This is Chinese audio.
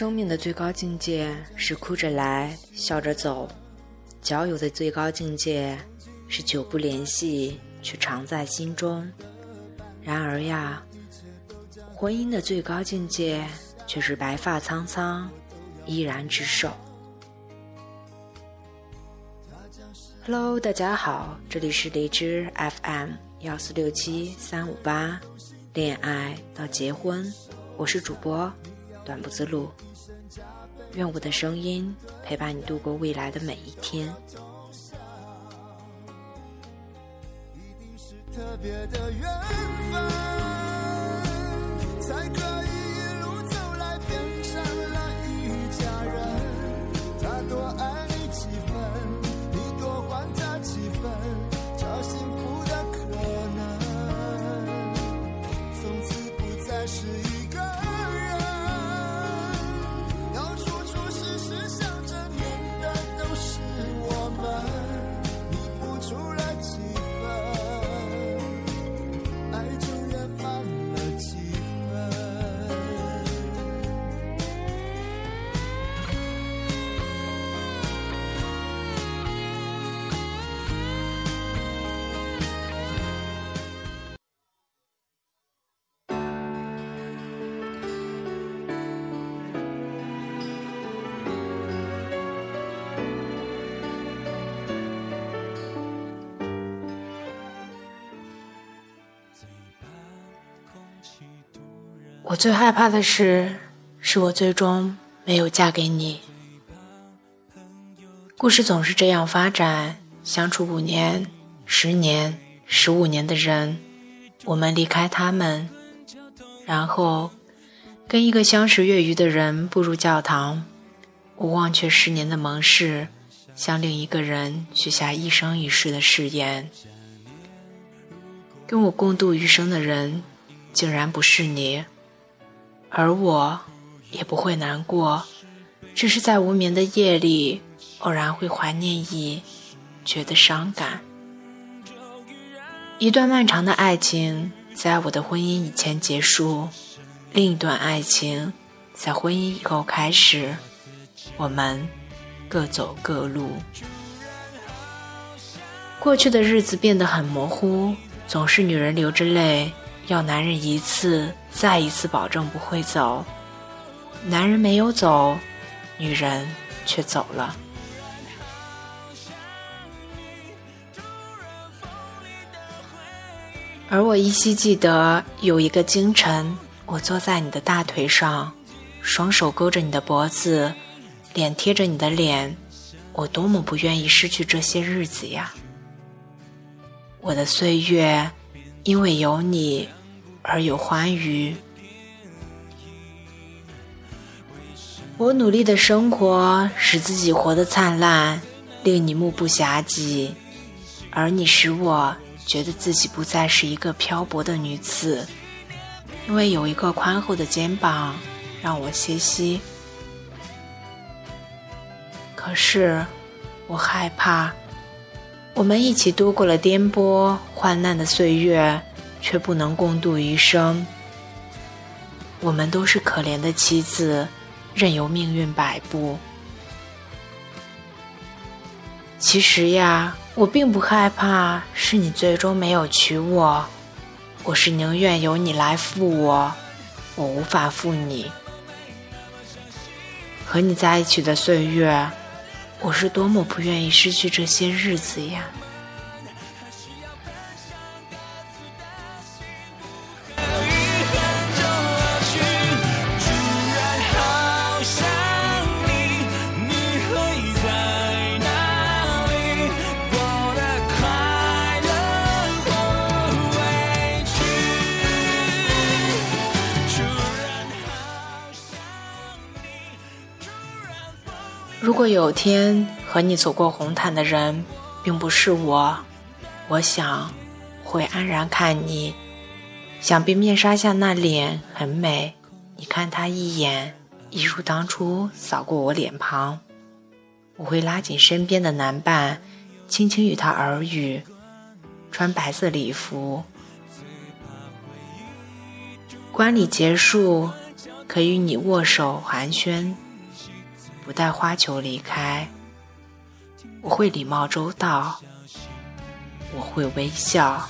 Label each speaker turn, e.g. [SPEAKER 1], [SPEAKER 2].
[SPEAKER 1] 生命的最高境界是哭着来，笑着走；交友的最高境界是久不联系，却常在心中。然而呀，婚姻的最高境界却是白发苍苍，依然执手。Hello，大家好，这里是荔枝 FM 幺四六七三五八，恋爱到结婚，我是主播。短不自路，愿我的声音陪伴你度过未来的每一天。一定是特别的缘分，我最害怕的事，是我最终没有嫁给你。故事总是这样发展，相处五年、十年、十五年的人，我们离开他们，然后跟一个相识月余的人步入教堂。我忘却十年的盟誓，向另一个人许下一生一世的誓言。跟我共度余生的人，竟然不是你。而我也不会难过，只是在无眠的夜里，偶然会怀念你，觉得伤感。一段漫长的爱情在我的婚姻以前结束，另一段爱情在婚姻以后开始，我们各走各路。过去的日子变得很模糊，总是女人流着泪。要男人一次再一次保证不会走，男人没有走，女人却走了。而我依稀记得有一个清晨，我坐在你的大腿上，双手勾着你的脖子，脸贴着你的脸，我多么不愿意失去这些日子呀！我的岁月，因为有你。而有欢愉。我努力的生活，使自己活得灿烂，令你目不暇接；而你使我觉得自己不再是一个漂泊的女子，因为有一个宽厚的肩膀让我歇息。可是，我害怕，我们一起度过了颠簸患难的岁月。却不能共度余生。我们都是可怜的妻子，任由命运摆布。其实呀，我并不害怕是你最终没有娶我，我是宁愿由你来负我，我无法负你。和你在一起的岁月，我是多么不愿意失去这些日子呀！如果有天和你走过红毯的人并不是我，我想会安然看你。想必面纱下那脸很美，你看他一眼，一如当初扫过我脸庞。我会拉紧身边的男伴，轻轻与他耳语，穿白色礼服。观礼结束，可与你握手寒暄，不带花球离开。我会礼貌周到，我会微笑。